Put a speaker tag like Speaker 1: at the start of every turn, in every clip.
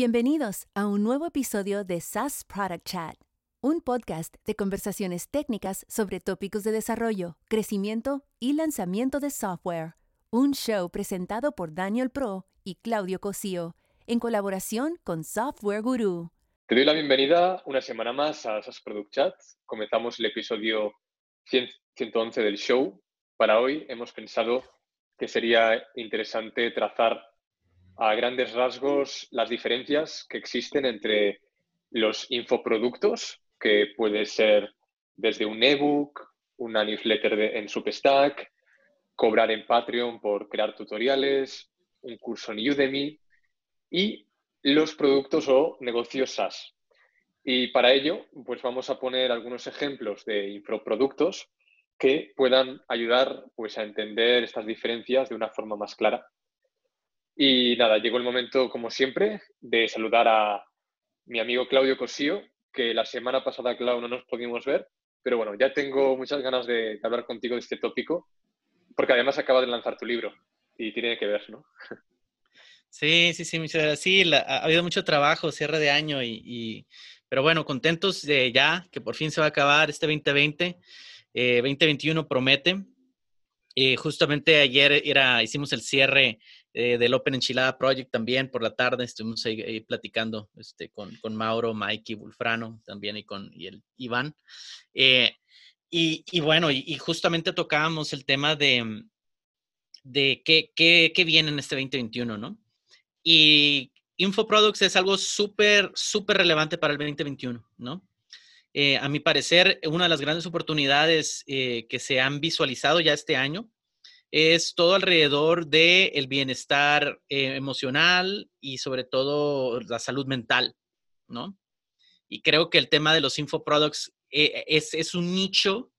Speaker 1: Bienvenidos a un nuevo episodio de SaaS Product Chat, un podcast de conversaciones técnicas sobre tópicos de desarrollo, crecimiento y lanzamiento de software. Un show presentado por Daniel Pro y Claudio Cosío, en colaboración con Software Guru.
Speaker 2: Te doy la bienvenida una semana más a SaaS Product Chat. Comenzamos el episodio 111 del show. Para hoy hemos pensado que sería interesante trazar a grandes rasgos las diferencias que existen entre los infoproductos, que puede ser desde un ebook, una newsletter en Substack, cobrar en Patreon por crear tutoriales, un curso en Udemy y los productos o negocios SaaS. Y para ello, pues vamos a poner algunos ejemplos de infoproductos que puedan ayudar pues, a entender estas diferencias de una forma más clara y nada, llegó el momento, como siempre, de saludar a mi amigo Claudio Cosío, que la semana pasada, Claudio, no nos pudimos ver, pero bueno, ya tengo muchas ganas de, hablar contigo de este tópico, porque además acaba de lanzar tu libro y tiene que ver, ¿no?
Speaker 3: Sí, sí, sí, muchas gracias. Sí, ha habido mucho trabajo, cierre de año, y, pero bueno, contentos de ya que por fin se va a acabar este 2020. 2021 eh, promete. Eh, justamente ayer era, hicimos el cierre eh, del Open Enchilada Project también por la tarde. Estuvimos ahí, platicando este, con, con, Mauro, Mike y Bulfrano también y con y el Iván. Eh, y, y, bueno, y, justamente tocábamos el tema de, de qué, qué, qué viene en este 2021, ¿no? Y Infoproducts es algo súper, súper relevante para el 2021, ¿no? Eh, a mi parecer, una de las grandes oportunidades que se han visualizado ya este año es todo alrededor del el bienestar eh, emocional y sobre todo la salud mental, ¿no? Y creo que el tema de los infoproducts eh, es, es un nicho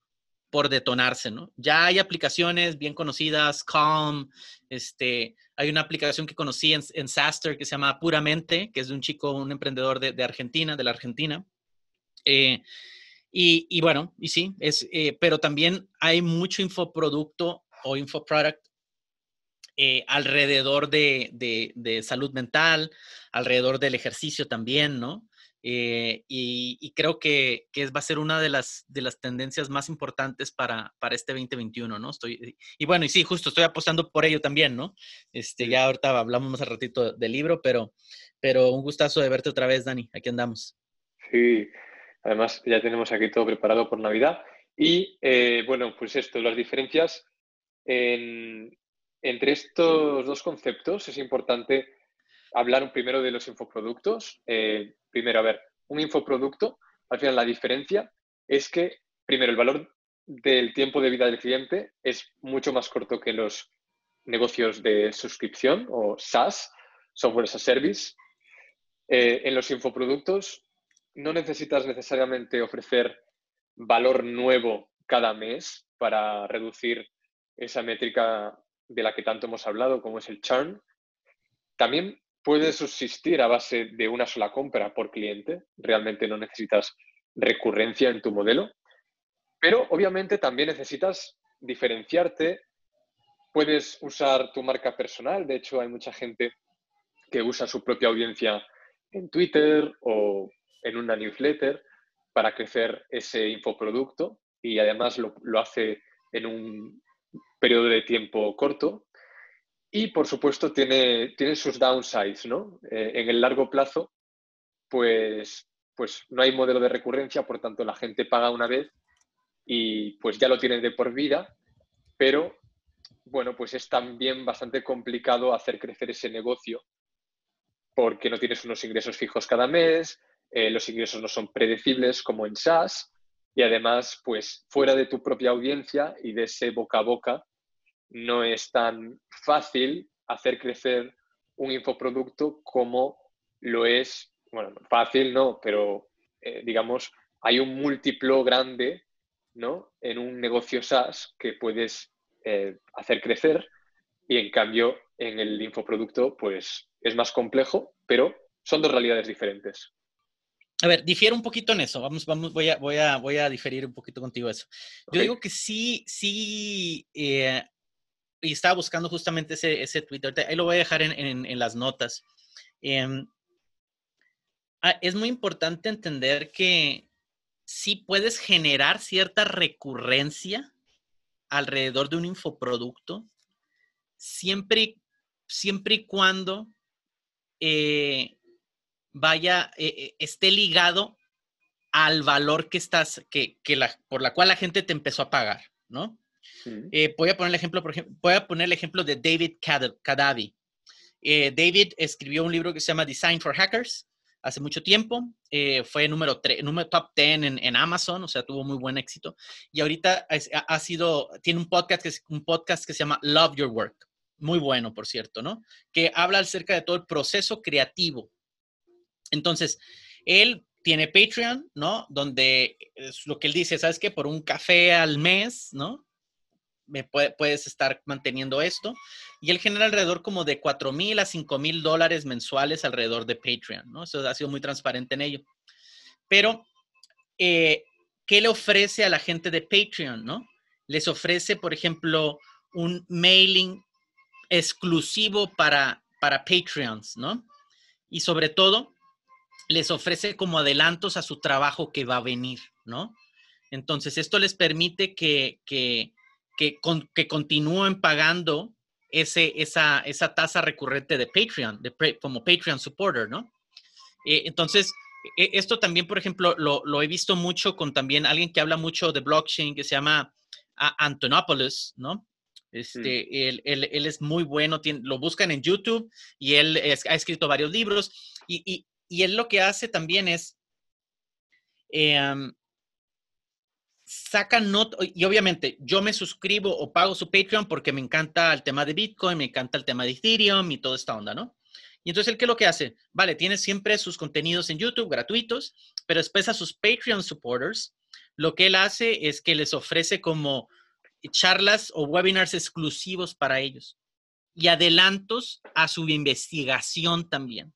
Speaker 3: por detonarse, ¿no? Ya hay aplicaciones bien conocidas, Calm, este, hay una aplicación que conocí en, en Saster que se llama Puramente, que es de un chico, un emprendedor de, Argentina, de la Argentina. Eh, y, y, bueno, y sí, es, pero también hay mucho infoproducto o infoproduct eh, alrededor de, de, salud mental, alrededor del ejercicio también, ¿no? Eh, y, creo que, que, va a ser una de las, de las tendencias más importantes para, para este 2021, ¿no? Estoy, y bueno, y sí, justo estoy apostando por ello también, ¿no? Este, Ya ahorita hablamos más al ratito del libro, pero, pero un gustazo de verte otra vez, Dani. Aquí andamos.
Speaker 2: Sí, además ya tenemos aquí todo preparado por Navidad. Y eh, bueno, pues esto, las diferencias entre estos dos conceptos es importante hablar primero de los infoproductos. Eh, primero, a ver, un infoproducto, al final la diferencia es que, primero, el valor del tiempo de vida del cliente es mucho más corto que los negocios de suscripción o SaaS, Software as a Service. Eh, en los infoproductos no necesitas necesariamente ofrecer valor nuevo cada mes para reducir esa métrica de la que tanto hemos hablado, como es el churn. También puede subsistir a base de una sola compra por cliente. Realmente no necesitas recurrencia en tu modelo. Pero obviamente también necesitas diferenciarte. Puedes usar tu marca personal. De hecho, hay mucha gente que usa su propia audiencia en Twitter o en una newsletter para crecer ese infoproducto y además lo, lo hace en un periodo de tiempo corto. Y, por supuesto, tiene, tiene sus downsides, ¿no? Eh, en el largo plazo, pues, pues no hay modelo de recurrencia, por tanto, la gente paga una vez y pues ya lo tiene de por vida, pero, bueno, pues es también bastante complicado hacer crecer ese negocio porque no tienes unos ingresos fijos cada mes, eh, los ingresos no son predecibles como en SaaS y además, pues fuera de tu propia audiencia y de ese boca a boca, no es tan fácil hacer crecer un infoproducto como lo es, bueno, fácil no, pero eh, digamos, hay un múltiplo grande ¿no? en un negocio SaaS que puedes eh, hacer crecer y en cambio en el infoproducto pues es más complejo, pero son dos realidades diferentes.
Speaker 3: A ver, difiero un poquito en eso. Vamos, vamos, voy a, voy a, voy a diferir un poquito contigo eso. Yo digo que sí, sí, eh, y estaba buscando justamente ese, ese tweet. Ahí lo voy a dejar en, en, las notas. Em, Ah, es muy importante entender que sí puedes generar cierta recurrencia alrededor de un infoproducto, siempre, siempre y cuando eh, vaya, eh, esté ligado al valor que estás, que, la, por la cual la gente te empezó a pagar, ¿no? Voy a poner el ejemplo, por ejemplo, voy a poner el ejemplo de David Kadavi. David escribió un libro que se llama Design for Hackers hace mucho tiempo. fue número, número top 10 en, Amazon, o sea, tuvo muy buen éxito. Y ahorita ha, sido, tiene un podcast, que un podcast que se llama Love Your Work. Muy bueno, por cierto, ¿no? Que habla acerca de todo el proceso creativo. Entonces, él tiene Patreon, ¿no? Donde es lo que él dice, ¿sabes qué? Por un café al mes, ¿no? Me puedes estar manteniendo esto. Y él genera alrededor como de 4 mil a 5 mil dólares mensuales alrededor de Patreon, ¿no? Eso ha sido muy transparente en ello. Pero, eh, ¿qué le ofrece a la gente de Patreon, no? Les ofrece, por ejemplo, un mailing exclusivo para, para Patreons, ¿no? Y sobre todo, les ofrece como adelantos a su trabajo que va a venir, ¿no? Entonces, esto les permite que, que, que, continúen pagando ese, esa, esa tasa recurrente de Patreon, de, como Patreon supporter, ¿no? Eh, entonces, e, esto también, por ejemplo, lo, he visto mucho con también alguien que habla mucho de blockchain que se llama Antonopoulos, ¿no? Este, él, es muy bueno, lo buscan en YouTube y él ha escrito varios libros y, y él lo que hace también es, em, saca not y obviamente yo me suscribo o pago su Patreon porque me encanta el tema de Bitcoin, me encanta el tema de Ethereum y toda esta onda, ¿no? Y entonces él qué es lo que hace? Vale, tiene siempre sus contenidos en YouTube gratuitos, pero después a sus Patreon supporters, lo que él hace es que les ofrece como charlas o webinars exclusivos para ellos y adelantos a su investigación también.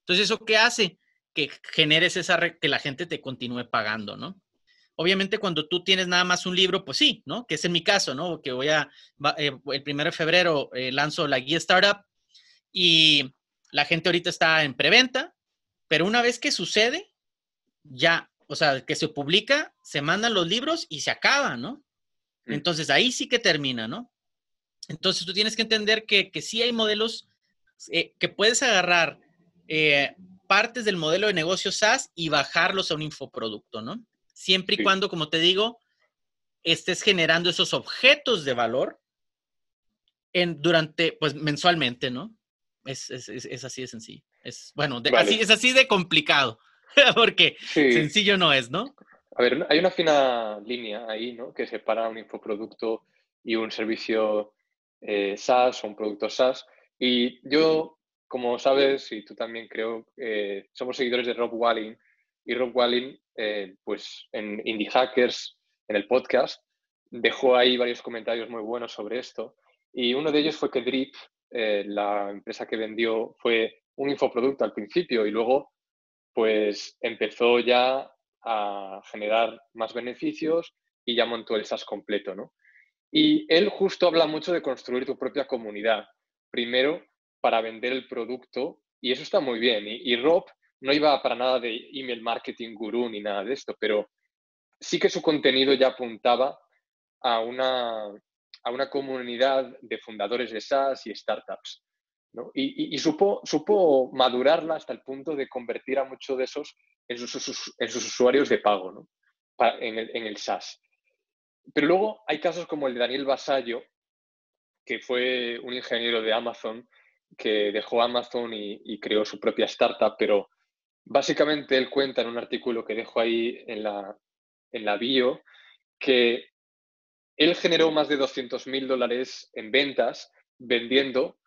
Speaker 3: Entonces, ¿eso qué hace? Que generes esa, que la gente te continúe pagando, ¿no? Obviamente, cuando tú tienes nada más un libro, pues sí, ¿no? Que es en mi caso, ¿no? Que voy a, eh, el primero de febrero eh, lanzo la guía Startup y la gente ahorita está en preventa, pero una vez que sucede, ya, o sea, que se publica, se mandan los libros y se acaba, ¿no? Mm. Entonces ahí sí que termina, ¿no? Entonces tú tienes que entender que, que sí hay modelos eh, que puedes agarrar eh, partes del modelo de negocio SaaS y bajarlos a un infoproducto, ¿no? Siempre y cuando, como te digo, estés generando esos objetos de valor en, durante, pues mensualmente, ¿no? Es, así de sencillo. Es, bueno, así, es así de complicado, porque sencillo no es, ¿no?
Speaker 2: A ver, hay una fina línea ahí, ¿no? Que separa un infoproducto y un servicio eh, SaaS o un producto SaaS. Y yo como sabes, y tú también creo, eh, somos seguidores de Rob Walling y Rob Walling, eh, pues en Indie Hackers, en el podcast, dejó ahí varios comentarios muy buenos sobre esto. Y uno de ellos fue que Drip, eh, la empresa que vendió, fue un infoproducto al principio y luego pues empezó ya a generar más beneficios y ya montó el SaaS completo, ¿no? Y él justo habla mucho de construir tu propia comunidad. Primero, para vender el producto y eso está muy bien. Y, Rob no iba para nada de email marketing gurú ni nada de esto, pero sí que su contenido ya apuntaba a una, a una comunidad de fundadores de SaaS y startups. Y, supo, supo madurarla hasta el punto de convertir a muchos de esos en sus, usuarios de pago ¿no? en, el, SaaS. Pero luego hay casos como el de Daniel Basallo, que fue un ingeniero de Amazon que dejó Amazon y, creó su propia startup, pero básicamente él cuenta en un artículo que dejo ahí en la, en la bio que él generó más de 200 mil dólares en ventas vendiendo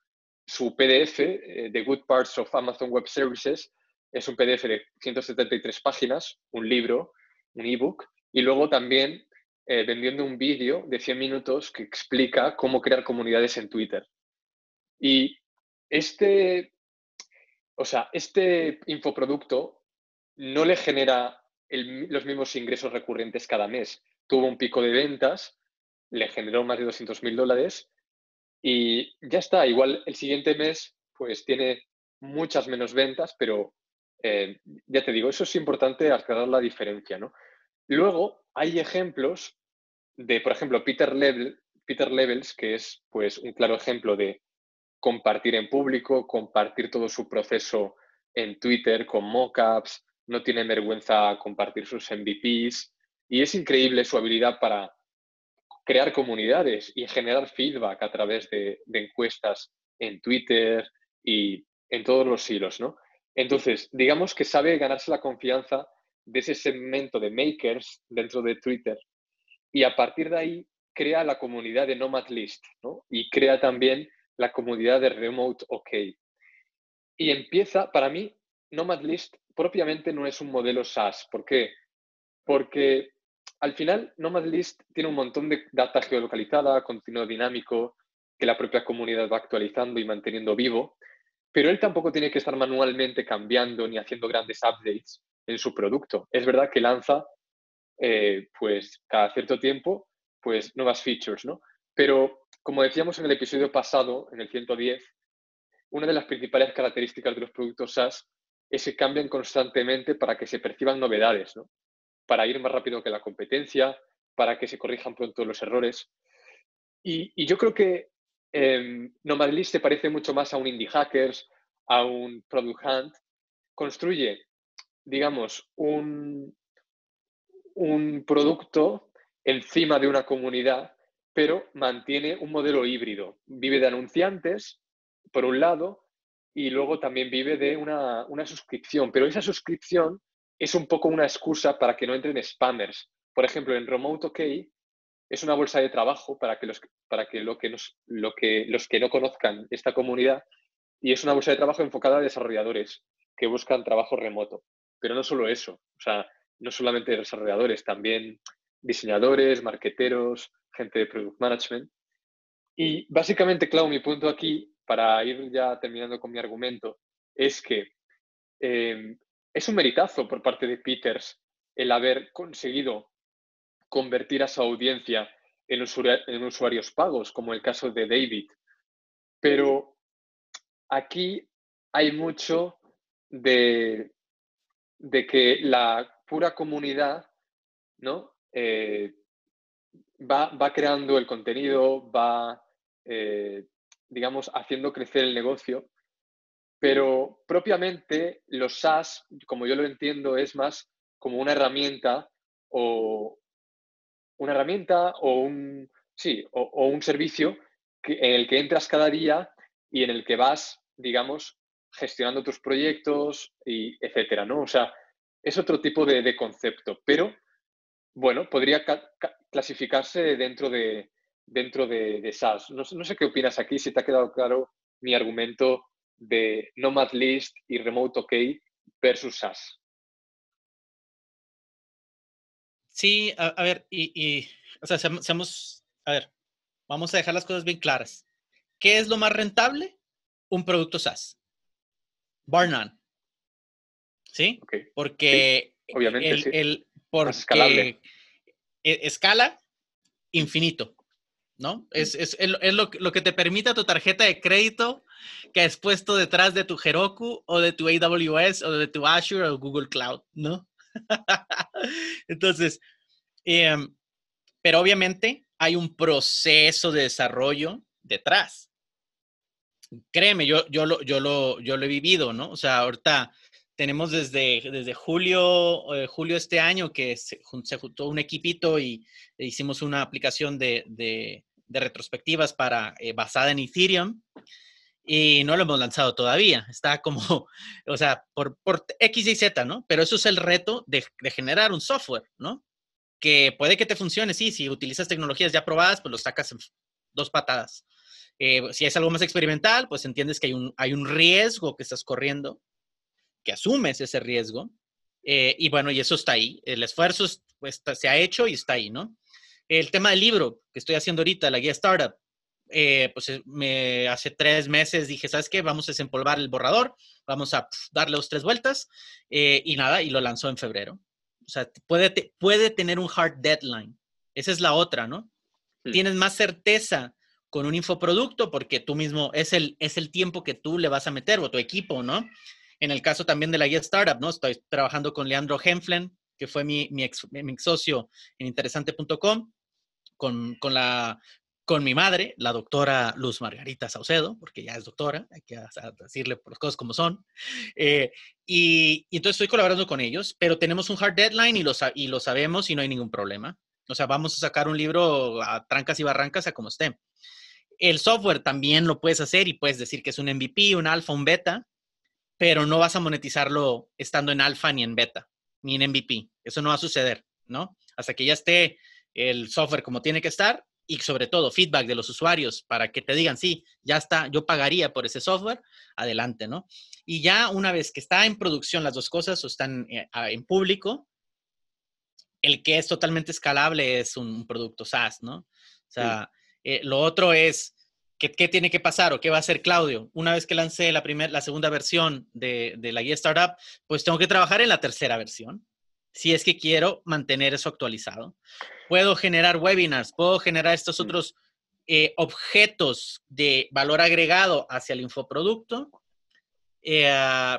Speaker 2: su PDF, eh, The Good Parts of Amazon Web Services, es un PDF de 173 páginas, un libro, un ebook, y luego también eh, vendiendo un vídeo de 100 minutos que explica cómo crear comunidades en Twitter. Y este, o sea, este infoproducto no le genera los mismos ingresos recurrentes cada mes. Tuvo un pico de ventas, le generó más de 200 mil dólares y ya está. Igual el siguiente mes pues tiene muchas menos ventas, pero eh, ya te digo, eso es importante aclarar la diferencia, ¿no? Luego, hay ejemplos de, por ejemplo, Peter, Peter Levels, que es pues un claro ejemplo de compartir en público, compartir todo su proceso en Twitter con mockups, no tiene vergüenza compartir sus MVPs y es increíble su habilidad para crear comunidades y generar feedback a través de, encuestas en Twitter y en todos los hilos, ¿no? Entonces, digamos que sabe ganarse la confianza de ese segmento de makers dentro de Twitter y a partir de ahí crea la comunidad de Nomad List, ¿no? Y crea también la comunidad de Remote OK. Y empieza, para mí, Nomad List propiamente no es un modelo SaaS. ¿Por qué? Porque al final Nomad List tiene un montón de data geolocalizada, continuo dinámico, que la propia comunidad va actualizando y manteniendo vivo, pero él tampoco tiene que estar manualmente cambiando ni haciendo grandes updates en su producto. Es verdad que lanza, eh, pues, cada cierto tiempo, pues, nuevas features, ¿no? Pero, como decíamos en el episodio pasado, en el 110, una de las principales características de los productos SaaS es que cambian constantemente para que se perciban novedades, ¿no? Para ir más rápido que la competencia, para que se corrijan pronto los errores. Y, yo creo que eh, Nomadlist se parece mucho más a un Indie Hackers, a un Product Hunt. Construye, digamos, un, un producto encima de una comunidad, pero mantiene un modelo híbrido. Vive de anunciantes, por un lado, y luego también vive de una, suscripción, pero esa suscripción es un poco una excusa para que no entren spammers. Por ejemplo, en Remote OK es una bolsa de trabajo para que los, para que, lo que, lo que los que no conozcan esta comunidad y es una bolsa de trabajo enfocada a desarrolladores que buscan trabajo remoto. Pero no solo eso, o sea, no solamente desarrolladores, también diseñadores, marqueteros, gente de product management. Y básicamente, claro, mi punto aquí para ir ya terminando con mi argumento, es que em, es un meritazo por parte de Peters el haber conseguido convertir a su audiencia en, usuarios pagos, como el caso de David. Pero aquí hay mucho de, de que la pura comunidad ¿no? Eh, va, va, creando el contenido, va eh, digamos, haciendo crecer el negocio, pero propiamente los SaaS, como yo lo entiendo, es más como una herramienta o una herramienta o un, sí, o, un servicio en el que entras cada día y en el que vas, digamos, gestionando tus proyectos y etcétera, ¿no? O sea, es otro tipo de, concepto, pero bueno, podría clasificarse dentro de, dentro de, de SaaS. No, sé qué opinas aquí, si te ha quedado claro mi argumento de Nomad List y Remote OK versus SaaS.
Speaker 3: Sí, a, ver, y, o sea, seamos, a ver, vamos a dejar las cosas bien claras. ¿Qué es lo más rentable? Un producto SaaS. Bar none. ¿Sí? Porque
Speaker 2: obviamente,
Speaker 3: el, el porque e, escala infinito. ¿no? Es, es, es lo, lo, que te permite tu tarjeta de crédito que has puesto detrás de tu Heroku o de tu AWS o de tu Azure o Google Cloud, ¿no? Entonces, em, pero obviamente hay un proceso de desarrollo detrás. Créeme, yo, yo, lo, yo, lo, yo lo he vivido, ¿no? O sea, ahorita tenemos desde, desde julio, eh, julio este año que se, juntó un equipito y hicimos una aplicación de, de, retrospectivas para, eh, basada en Ethereum y no lo hemos lanzado todavía. Está como, o sea, por, por X y Z, ¿no? Pero eso es el reto de, de, generar un software, ¿no? Que puede que te funcione, sí, si utilizas tecnologías ya probadas, pues lo sacas en dos patadas. Eh, si es algo más experimental, pues entiendes que hay un, hay un riesgo que estás corriendo que asumes ese riesgo. Eh, y bueno, y eso está ahí. El esfuerzo pues, se ha hecho y está ahí, ¿no? El tema del libro que estoy haciendo ahorita, la guía Startup, eh, pues eh, me, hace tres meses dije, ¿sabes qué? Vamos a desempolvar el borrador, vamos a darle dos, tres vueltas y nada, y lo lanzó en febrero. O sea, puede, puede tener un hard deadline. Esa es la otra, ¿no? Tienes más certeza con un infoproducto porque tú mismo es el, es el tiempo que tú le vas a meter o tu equipo, ¿no? En el caso también de la guía startup, ¿no? Estoy trabajando con Leandro Henflen, que fue mi, mi, ex, socio en interesante.com, con, con, la, con mi madre, la doctora Luz Margarita Saucedo, porque ya es doctora, hay que decirle por las cosas como son. Eh, y, y, entonces estoy colaborando con ellos, pero tenemos un hard deadline y lo, y lo sabemos y no hay ningún problema. O sea, vamos a sacar un libro a trancas y barrancas a como esté. El software también lo puedes hacer y puedes decir que es un MVP, un alfa, un beta, pero no vas a monetizarlo estando en alfa ni en beta, ni en MVP. Eso no va a suceder, ¿no? Hasta que ya esté el software como tiene que estar y sobre todo feedback de los usuarios para que te digan, sí, ya está, yo pagaría por ese software, adelante, ¿no? Y ya una vez que está en producción las dos cosas o están eh, en público, el que es totalmente escalable es un producto SaaS, ¿no? O sea, eh, lo otro es, ¿qué, ¿qué, tiene que pasar o qué va a hacer Claudio? Una vez que lancé la, primera, la segunda versión de, de la guía Startup, pues tengo que trabajar en la tercera versión, si es que quiero mantener eso actualizado. Puedo generar webinars, puedo generar estos otros eh, objetos de valor agregado hacia el infoproducto. Eh,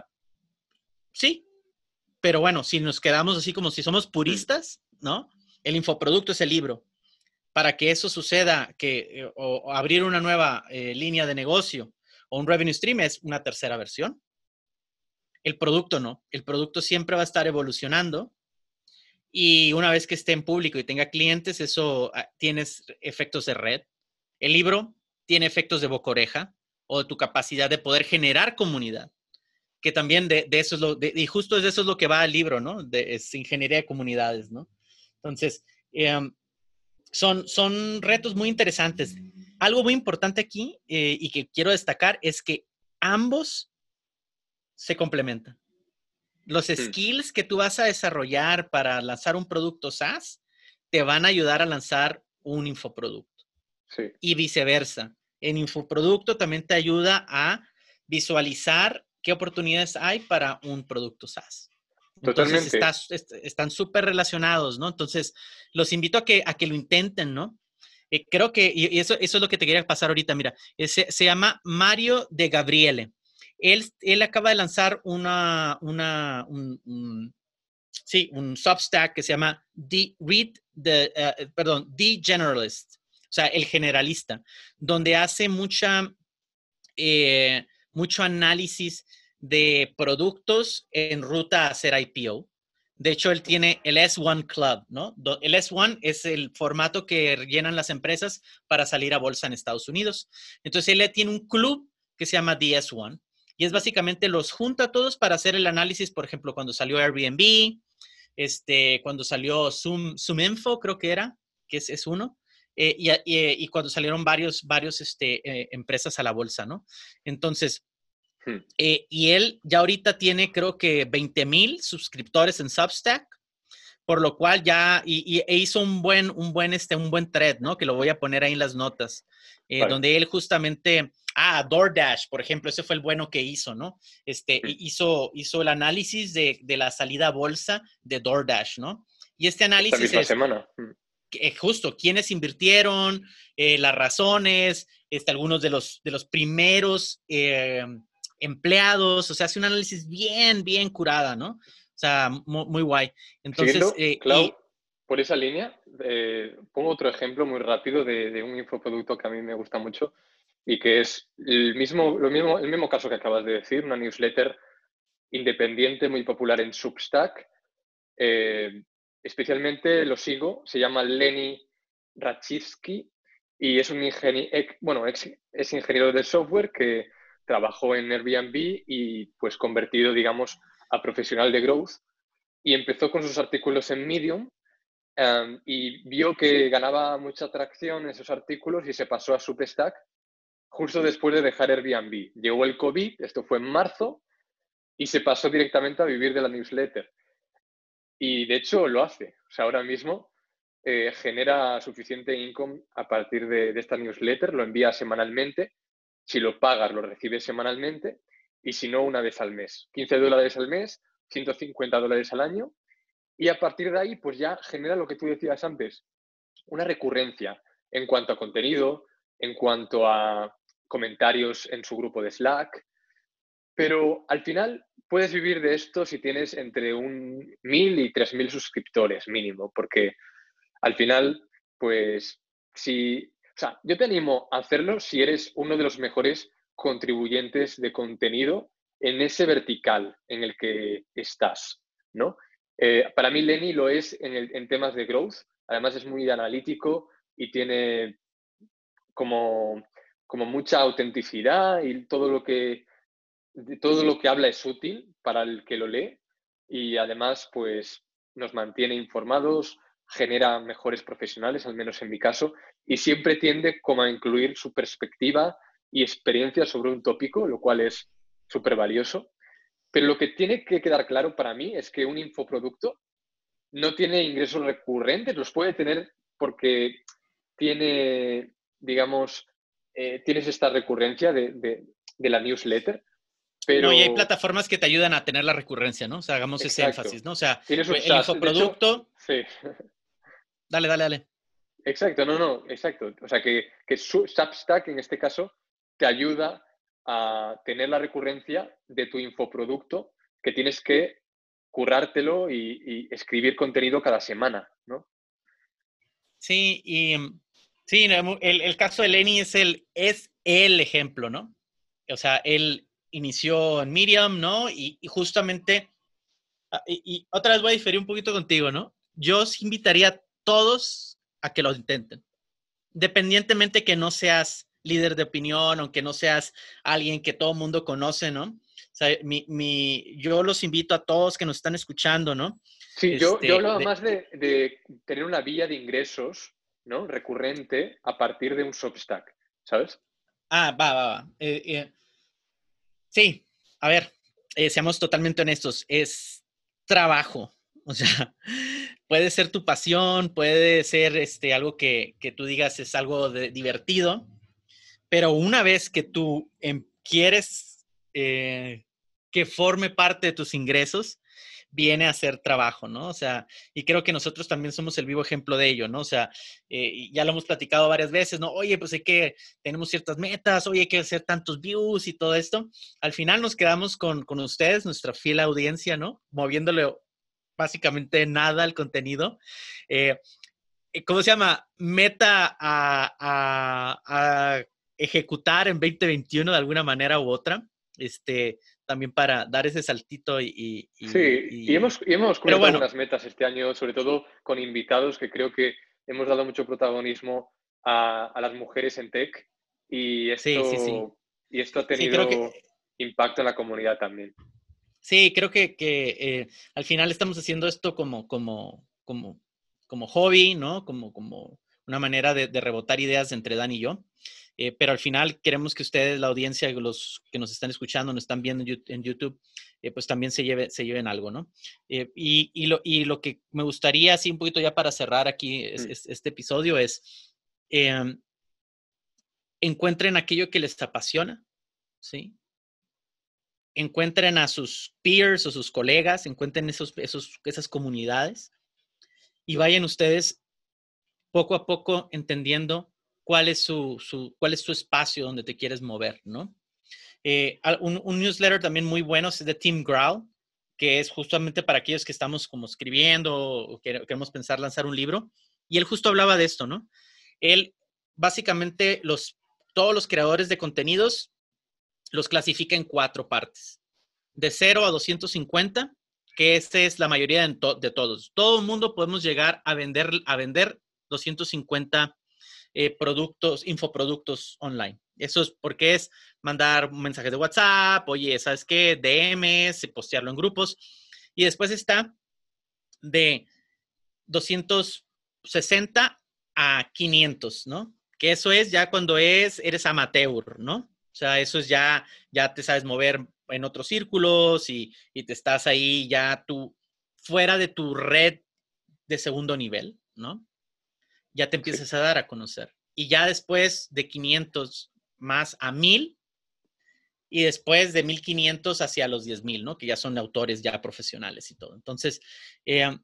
Speaker 3: sí, pero bueno, si nos quedamos así como si somos puristas, ¿no? El infoproducto es el libro. Para que eso suceda, que, eh, abrir una nueva eh, línea de negocio o un revenue stream es una tercera versión. El producto no. El producto siempre va a estar evolucionando. Y una vez que esté en público y tenga clientes, eso ah, tienes efectos de red. El libro tiene efectos de boca oreja o de tu capacidad de poder generar comunidad que también de, eso es lo, y justo de eso es lo que va al libro, ¿no? De, es ingeniería de comunidades, ¿no? Entonces, em, son, son retos muy interesantes. Algo muy importante aquí eh, y que quiero destacar es que ambos se complementan. Los skills que tú vas a desarrollar para lanzar un producto SaaS te van a ayudar a lanzar un infoproducto. Sí. Y viceversa. En infoproducto también te ayuda a visualizar qué oportunidades hay para un producto SaaS. Entonces, Totalmente. están súper relacionados, ¿no? Entonces, los invito a que, a que lo intenten, ¿no? Eh, creo que, y eso, eso es lo que te quería pasar ahorita, mira, se, se llama Mario de Gabriele. Él, él acaba de lanzar una, una, un, sí, un Substack que se llama The Read the, uh, perdón, The Generalist, o sea, el generalista, donde hace mucha, eh, mucho análisis de productos en ruta a hacer IPO. De hecho, él tiene el S1 Club, ¿no? El S1 es el formato que llenan las empresas para salir a bolsa en Estados Unidos. Entonces, él tiene un club que se llama DS1 y es básicamente los junta a todos para hacer el análisis, por ejemplo, cuando salió Airbnb, este, cuando salió Zoom, Zoom Info, creo que era, que es, es uno, eh, y, cuando salieron varios, varios este, eh, empresas a la bolsa, ¿no? Entonces, hmm. eh, y él ya ahorita tiene creo que 20 mil suscriptores en Substack, por lo cual ya y, e hizo un buen, un buen, este, un buen thread, ¿no? Que lo voy a poner ahí en las notas, donde él justamente, ah, DoorDash, por ejemplo, ese fue el bueno que hizo, ¿no? Este, hizo, hizo el análisis de, de, la salida a bolsa de DoorDash, ¿no? Y este análisis...
Speaker 2: Esta misma semana. Hmm.
Speaker 3: Eh, justo quiénes invirtieron, eh, las razones, este, algunos de los, de los primeros eh, empleados, o sea, hace un análisis bien, bien curada, ¿no? O sea, muy, guay. Entonces,
Speaker 2: por esa línea, pongo otro ejemplo muy rápido de, un infoproducto que a mí me gusta mucho y que es el mismo, lo mismo, el mismo caso que acabas de decir, una newsletter independiente muy popular en Substack, especialmente lo sigo, se llama Lenny Rachivsky y es un ingeniero, bueno, es ingeniero de software que trabajó en Airbnb y pues convertido, digamos, a profesional de growth y empezó con sus artículos en Medium em, y vio que ganaba mucha atracción en esos artículos y se pasó a Substack justo después de dejar Airbnb. Llegó el COVID, esto fue en marzo, y se pasó directamente a vivir de la newsletter. Y de hecho lo hace. O sea, ahora mismo eh, genera suficiente income a partir de, esta newsletter, lo envía semanalmente. Si lo pagas, lo recibes semanalmente. Y si no, una vez al mes. 15 dólares al mes, 150 dólares al año. Y a partir de ahí, pues ya genera lo que tú decías antes, una recurrencia en cuanto a contenido, en cuanto a comentarios en su grupo de Slack. Pero al final, puedes vivir de esto si tienes entre un mil y tres mil suscriptores mínimo, porque al final, pues, si, o sea, yo te animo a hacerlo si eres uno de los mejores contribuyentes de contenido en ese vertical en el que estás, ¿no? Eh, para mí Lenny lo es en, en, temas de growth, además es muy analítico y tiene como, como mucha autenticidad y todo lo que todo lo que habla es útil para el que lo lee y además pues nos mantiene informados, genera mejores profesionales, al menos en mi caso, y siempre tiende como a incluir su perspectiva y experiencia sobre un tópico, lo cual es súper valioso. Pero lo que tiene que quedar claro para mí es que un infoproducto no tiene ingresos recurrentes, los puede tener porque tiene, digamos, eh, tienes esta recurrencia de, la newsletter, pero...
Speaker 3: y hay plataformas que te ayudan a tener la recurrencia, ¿no? O sea, hagamos ese énfasis, ¿no? O sea, el infoproducto... sí. Dale, dale, dale.
Speaker 2: Exacto, no, no, exacto. O sea, que, que Substack en este caso te ayuda a tener la recurrencia de tu infoproducto que tienes que currártelo y, escribir contenido cada semana, ¿no?
Speaker 3: Sí, y sí, el, caso de Lenny es el, es el ejemplo, ¿no? O sea, él inició en Medium, ¿no? Y, justamente, ah, y, otra vez voy a diferir un poquito contigo, ¿no? Yo os invitaría a todos a que lo intenten, dependientemente que no seas líder de opinión, aunque no seas alguien que todo el mundo conoce, ¿no? O sea, mi, yo los invito a todos que nos están escuchando, ¿no?
Speaker 2: Sí, yo, yo, este, hablaba más de, tener una vía de ingresos, ¿no? Recurrente a partir de un Substack, ¿sabes?
Speaker 3: Ah, va, va, va. Eh, eh, sí, a ver, eh, seamos totalmente honestos, es trabajo. O sea, puede ser tu pasión, puede ser este, algo que, que tú digas es algo divertido, pero una vez que tú em, quieres eh, que forme parte de tus ingresos, viene a ser trabajo, ¿no? O sea, y creo que nosotros también somos el vivo ejemplo de ello, ¿no? O sea, eh, ya lo hemos platicado varias veces, ¿no? Oye, pues hay que, tenemos ciertas metas, oye, hay que hacer tantos views y todo esto. Al final nos quedamos con, con ustedes, nuestra fiel audiencia, ¿no? Moviéndole básicamente nada al contenido. Eh, ¿Cómo se llama? Meta a, a ejecutar en 2021 de alguna manera u otra, este, también para dar ese saltito y...
Speaker 2: sí, y, hemos, y hemos cumplido bueno, algunas metas este año, sobre todo con invitados que creo que hemos dado mucho protagonismo a, las mujeres en tech y esto, Y esto ha tenido impacto en la comunidad también.
Speaker 3: Sí, creo que, que eh, al final estamos haciendo esto como, como, como, como hobby, ¿no? Como, como una manera de, de rebotar ideas entre Dan y yo. Eh, pero al final queremos que ustedes, la audiencia, los que nos están escuchando, nos están viendo en YouTube, eh, pues también se, lleve, se lleven algo, ¿no? Eh, y, y, lo, y, lo, que me gustaría, así un poquito ya para cerrar aquí mm. este episodio, es em, encuentren aquello que les apasiona, ¿sí? Encuentren a sus peers o sus colegas, encuentren esos, esos, esas comunidades y vayan ustedes poco a poco entendiendo cuál es su, cuál es su espacio donde te quieres mover, ¿no? Eh, un, newsletter también muy bueno es de Tim Growl, que es justamente para aquellos que estamos como escribiendo o queremos pensar lanzar un libro. Y él justo hablaba de esto, ¿no? Él básicamente los, todos los creadores de contenidos los clasifica en cuatro partes. De 0 a 250, que esa es la mayoría de, todos. Todo el mundo podemos llegar a vender, a vender 250 eh, productos, infoproductos online. Eso es porque es mandar mensajes de WhatsApp, oye, ¿sabes qué? DMs, postearlo en grupos. Y después está de 260 a 500, ¿no? Que eso es ya cuando es, eres amateur, ¿no? O sea, eso es ya, ya te sabes mover en otros círculos y, y te estás ahí ya tú fuera de tu red de segundo nivel, ¿no? ya te empiezas a dar a conocer. Y ya después de 500 más a 1000 y después de 1500 hacia los 10000, ¿no? Que ya son autores ya profesionales y todo. Entonces, eh,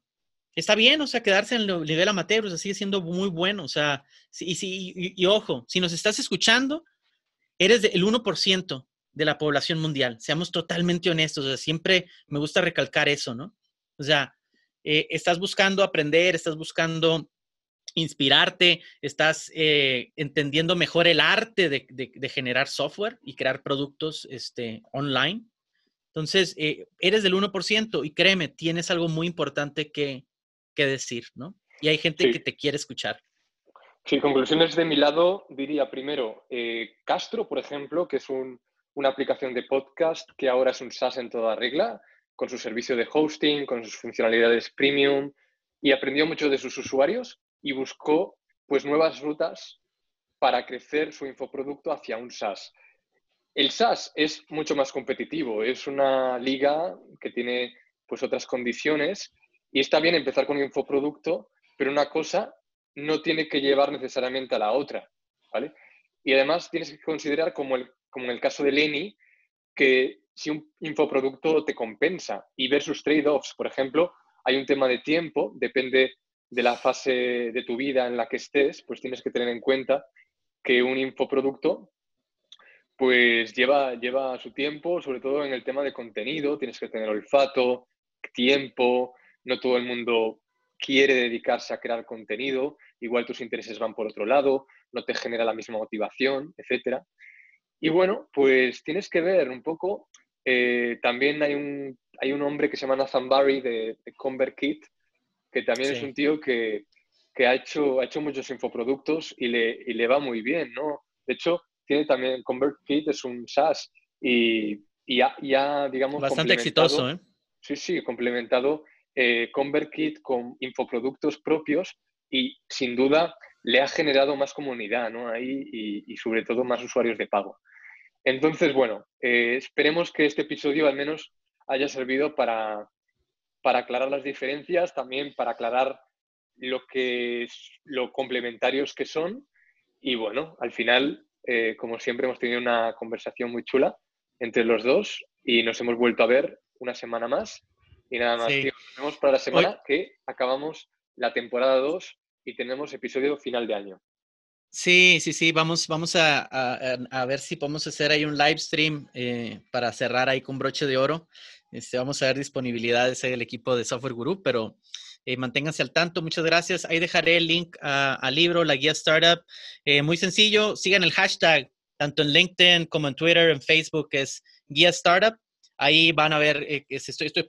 Speaker 3: está bien, o sea, quedarse en el nivel amateur, o sea, sigue siendo muy bueno, o sea, y, y, y, ojo, si nos estás escuchando, eres del 1%, de la población mundial. Seamos totalmente honestos. O sea, siempre me gusta recalcar eso, ¿no? O sea, eh, estás buscando aprender, estás buscando inspirarte, estás eh, entendiendo mejor el arte de, generar software y crear productos este, online. Entonces, eh, eres del 1% y créeme, tienes algo muy importante que, decir, ¿no? Y hay gente que te quiere escuchar.
Speaker 2: Sí, conclusiones de mi lado, diría primero, eh, Castro, por ejemplo, que es una aplicación de podcast que ahora es un SaaS en toda regla, con su servicio de hosting, con sus funcionalidades premium, y aprendió mucho de sus usuarios y buscó pues nuevas rutas para crecer su infoproducto hacia un SaaS. El SaaS es mucho más competitivo, es una liga que tiene pues otras condiciones y está bien empezar con un infoproducto, pero una cosa no tiene que llevar necesariamente a la otra, ¿vale? Y además tienes que considerar como, el, como en el caso de Lenny, que si un infoproducto te compensa y ver sus trade-offs, por ejemplo, hay un tema de tiempo, depende de la fase de tu vida en la que estés, pues tienes que tener en cuenta que un infoproducto pues lleva, lleva su tiempo, sobre todo en el tema de contenido, tienes que tener olfato, tiempo, no todo el mundo quiere dedicarse a crear contenido, igual tus intereses van por otro lado, no te genera la misma motivación, etc. Y bueno, pues tienes que ver un poco, eh, también hay un, hay un hombre que se llama Nathan Barry de, de ConvertKit, que también es un tío que, ha, hecho, ha hecho muchos infoproductos y le, y le va muy bien, ¿no? De hecho, tiene también ConvertKit, es un SaaS y, y ya, digamos...
Speaker 3: Bastante exitoso, ¿eh?
Speaker 2: Sí, sí, complementado eh, ConvertKit con infoproductos propios y sin duda le ha generado más comunidad, ¿no? Ahí y, sobre todo más usuarios de pago. Entonces, bueno, eh, esperemos que este episodio al menos haya servido para, para aclarar las diferencias, también para aclarar lo que lo complementarios que son. Y bueno, al final, eh, como siempre, hemos tenido una conversación muy chula entre los dos y nos hemos vuelto a ver una semana más. Y nada más, nos vemos para la semana que acabamos la temporada 2 y tenemos episodio final de año.
Speaker 3: Sí, sí, sí, vamos, vamos a, a, ver si podemos hacer ahí un live stream eh, para cerrar ahí con broche de oro. Este, vamos a ver disponibilidades del equipo de Software Guru, pero eh, manténganse al tanto. Muchas gracias. Ahí dejaré el link al libro, la guía Startup. Eh, muy sencillo, sigan el hashtag tanto en LinkedIn como en Twitter, en Facebook, es guía Startup. Ahí van a ver, eh, estoy, estoy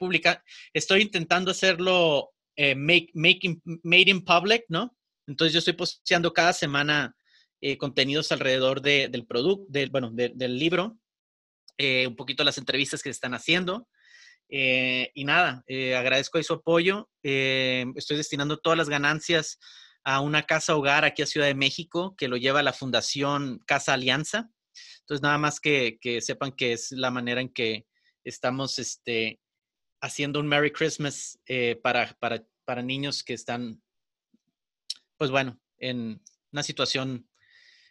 Speaker 3: estoy intentando hacerlo make, made in public, ¿no? Entonces yo estoy posteando cada semana contenidos alrededor del producto, del, bueno, del libro, un poquito las entrevistas que se están haciendo. Eh, y nada, eh, agradezco ahí su apoyo. Eh, estoy destinando todas las ganancias a una casa hogar aquí a Ciudad de México que lo lleva la Fundación Casa Alianza. Entonces, nada más que, sepan que es la manera en que estamos este, haciendo un Merry Christmas para, para, para, niños que están, pues bueno, en una situación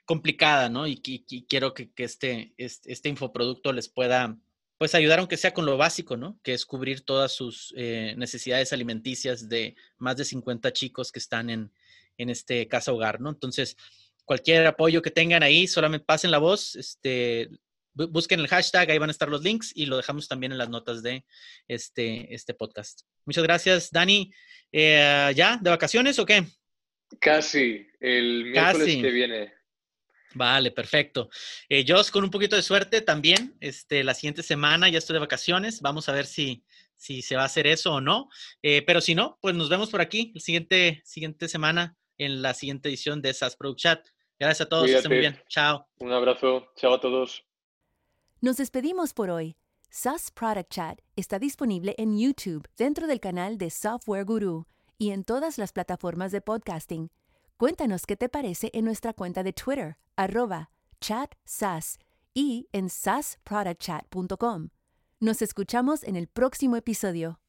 Speaker 3: complicada, ¿no? Y, quiero que, este, este, este infoproducto les pueda pues ayudar aunque sea con lo básico, ¿no? Que es cubrir todas sus eh, necesidades alimenticias de más de 50 chicos que están en, en este casa hogar, ¿no? Entonces, cualquier apoyo que tengan ahí, solamente pasen la voz, este, busquen el hashtag, ahí van a estar los links y lo dejamos también en las notas de este, este podcast. Muchas gracias, Dani. Eh, ¿Ya? ¿De vacaciones o qué?
Speaker 2: Casi, el miércoles que viene.
Speaker 3: Vale, perfecto. Eh, Josh, con un poquito de suerte también, este, la siguiente semana ya estoy de vacaciones. Vamos a ver si, si se va a hacer eso o no. Eh, pero si no, pues nos vemos por aquí la siguiente, siguiente semana en la siguiente edición de SAS Product Chat. Gracias a todos, estén muy bien. Chao.
Speaker 2: Un abrazo. Chao a todos.
Speaker 1: Nos despedimos por hoy. SAS Product Chat está disponible en YouTube dentro del canal de Software Guru y en todas las plataformas de podcasting. Cuéntanos qué te parece en nuestra cuenta de Twitter arroba chatsas y en sasproductchat.com. Nos escuchamos en el próximo episodio.